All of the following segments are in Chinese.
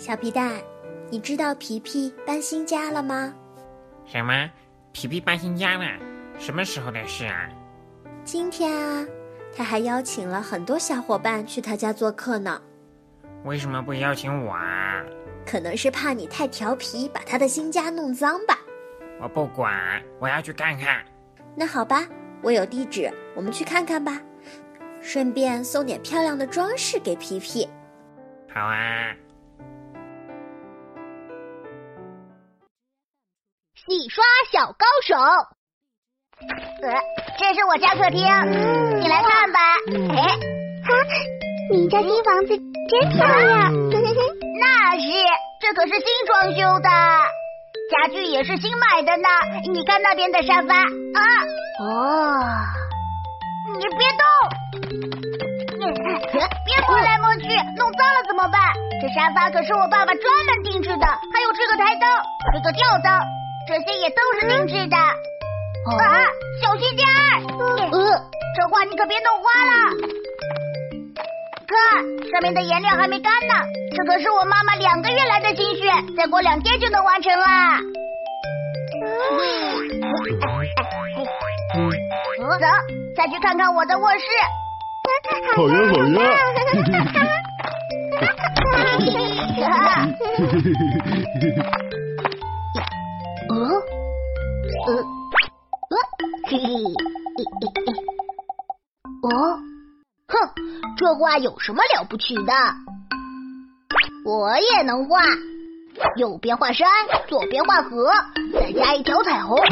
小皮蛋，你知道皮皮搬新家了吗？什么？皮皮搬新家了？什么时候的事啊？今天啊，他还邀请了很多小伙伴去他家做客呢。为什么不邀请我啊？可能是怕你太调皮，把他的新家弄脏吧。我不管，我要去看看。那好吧，我有地址，我们去看看吧。顺便送点漂亮的装饰给皮皮。好啊。洗刷小高手，呃，这是我家客厅，你来看吧。哎，哈，你家新房子真漂亮。那是，这可是新装修的，家具也是新买的呢。你看那边的沙发啊。哦，你别动，别摸来摸去，弄脏了怎么办？这沙发可是我爸爸专门定制的，还有这个台灯，这个吊灯。这些也都是定制的啊！小心点儿，呃，这画你可别弄花了。看，上面的颜料还没干呢，这可是我妈妈两个月来的心血，再过两天就能完成了。走，再去看看我的卧室。好呀，好呀。呃呃，嘿嘿，哦，哼，这画有什么了不起的？我也能画，右边画山，左边画河，再加一条彩虹。呃，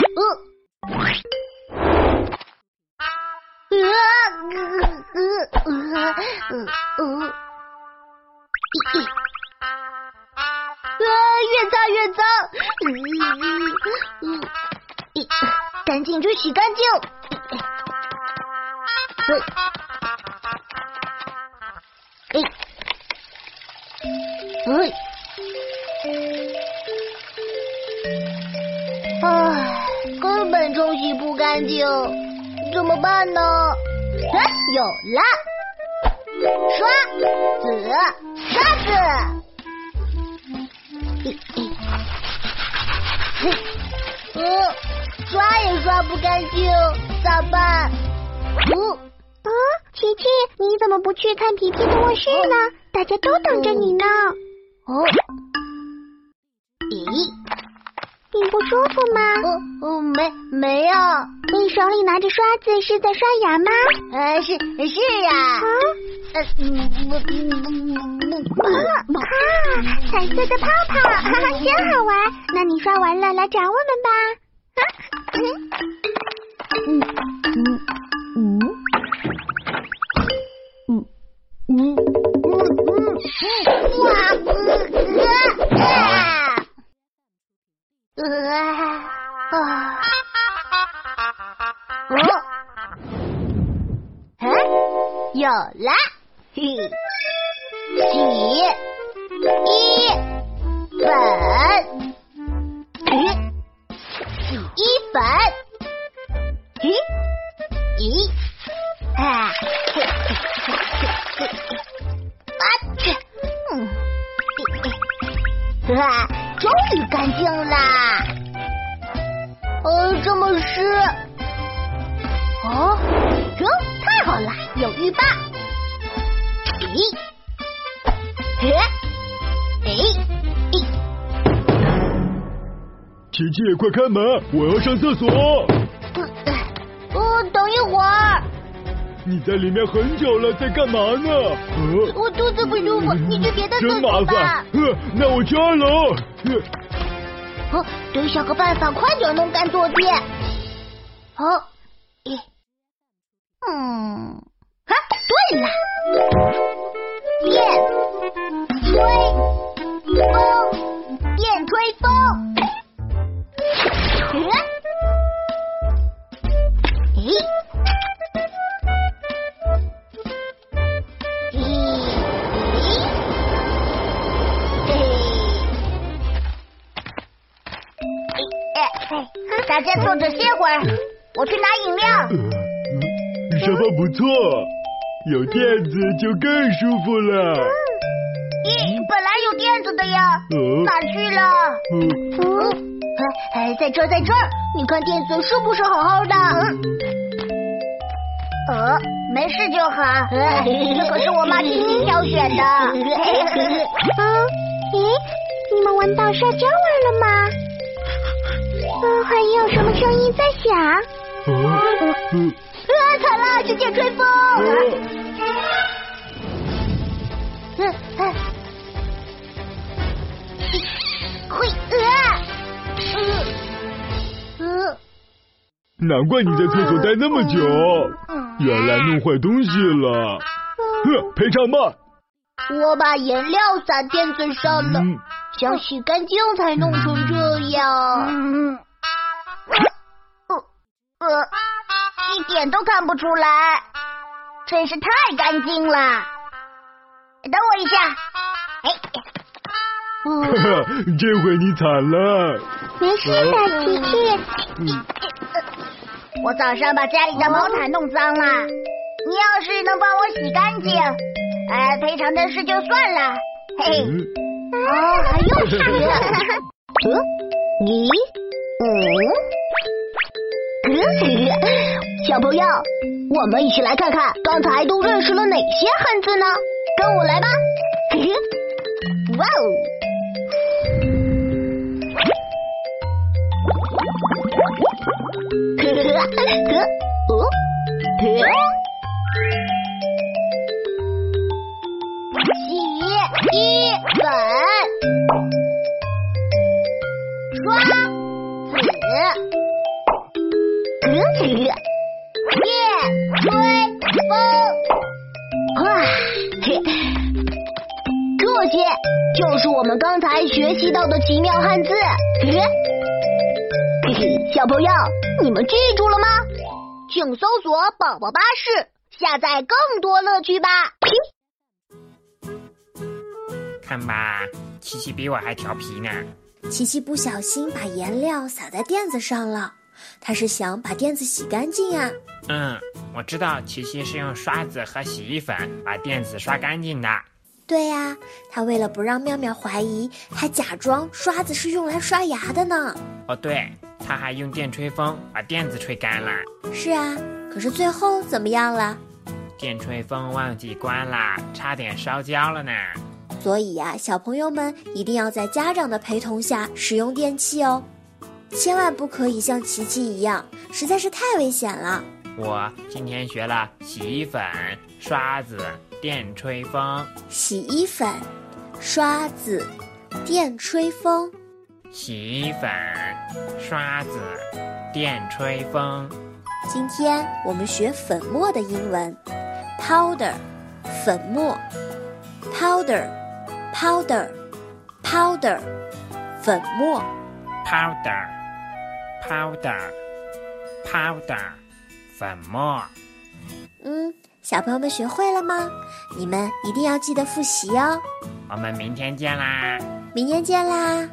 呃呃呃呃呃，越擦越脏。赶紧去洗干净！哎，哎，哎，哎根本冲洗不干净，怎么办呢？啊，有了，刷。子，刷子。嗯，刷也刷不干净，咋办？嗯，啊，琪琪，你怎么不去看皮皮的卧室呢？大家都等着你呢。哦，咦，你不舒服吗？哦哦，没没有。你手里拿着刷子是在刷牙吗？呃，是是呀。啊，呃，啊，彩色的泡泡，哈哈，真好玩。那你刷完了，来找我们吧。嗯嗯嗯嗯嗯嗯嗯哇呃呃啊啊哦哎有了嘿洗啊，终于干净啦！呃，这么湿，哦，哟，太好了，有浴霸，咦，哎，哎。琪琪，快开门！我要上厕所。呃，等一会儿。你在里面很久了，在干嘛呢？呃，我肚子不舒服，你去别的厕所吧。呃，那我去二楼。呃，得想个办法，快点弄干坐垫。好，咦，嗯，啊，对了，电吹风，电吹风。大家坐着歇会儿，我去拿饮料。沙发不错，有垫子就更舒服了。咦，本来有垫子的呀，哪去了？呃嗯，哎，在这儿，在这儿，你看垫子是不是好好的？呃，没事就好。这可是我妈精心挑选的。嗯，咦，你们闻到烧焦味了吗？啊，还有什么声音在响？啊，惨了，直接吹风。嗯嗯，会呃，嗯呃，难怪你在厕所待那么久，原来弄坏东西了。哼，赔偿吧。我把颜料洒垫子上了，嗯，想洗干净才弄成这样。嗯，呃呃，一点都看不出来，真是太干净了。等我一下，哎，哈哈，这回你惨了。没事的，琪琪。嗯，我早上把家里的毛毯弄脏了，你要是能帮我洗干净，呃，赔偿的事就算了。嘿嘿。嗯哦，还有是，嗯，咦，嗯，小朋友，我们一起来看看刚才都认识了哪些汉字呢？跟我来吧。哇哦！这些就是我们刚才学习到的奇妙汉字。嘿嘿嘿，小朋友，你们记住了吗？请搜索“宝宝巴士”，下载更多乐趣吧。看吧，琪琪比我还调皮呢。琪琪不小心把颜料洒在垫子上了，他是想把垫子洗干净啊。嗯，我知道琪琪是用刷子和洗衣粉把垫子刷干净的。对呀、他为了不让妙妙怀疑，还假装刷子是用来刷牙的呢。哦，对，他还用电吹风把垫子吹干了。是啊，可是最后怎么样了？电吹风忘记关啦，差点烧焦了呢。所以呀、小朋友们一定要在家长的陪同下使用电器哦，千万不可以像琪琪一样，实在是太危险了。我今天学了洗衣粉、刷子、电吹风。洗衣粉、刷子、电吹风。洗衣粉、刷子、电吹风。今天我们学粉末的英文，powder，粉末，powder，powder，powder，粉末。powder powder powder 粉末。嗯，小朋友们学会了吗？你们一定要记得复习哦。我们明天见啦！明天见啦！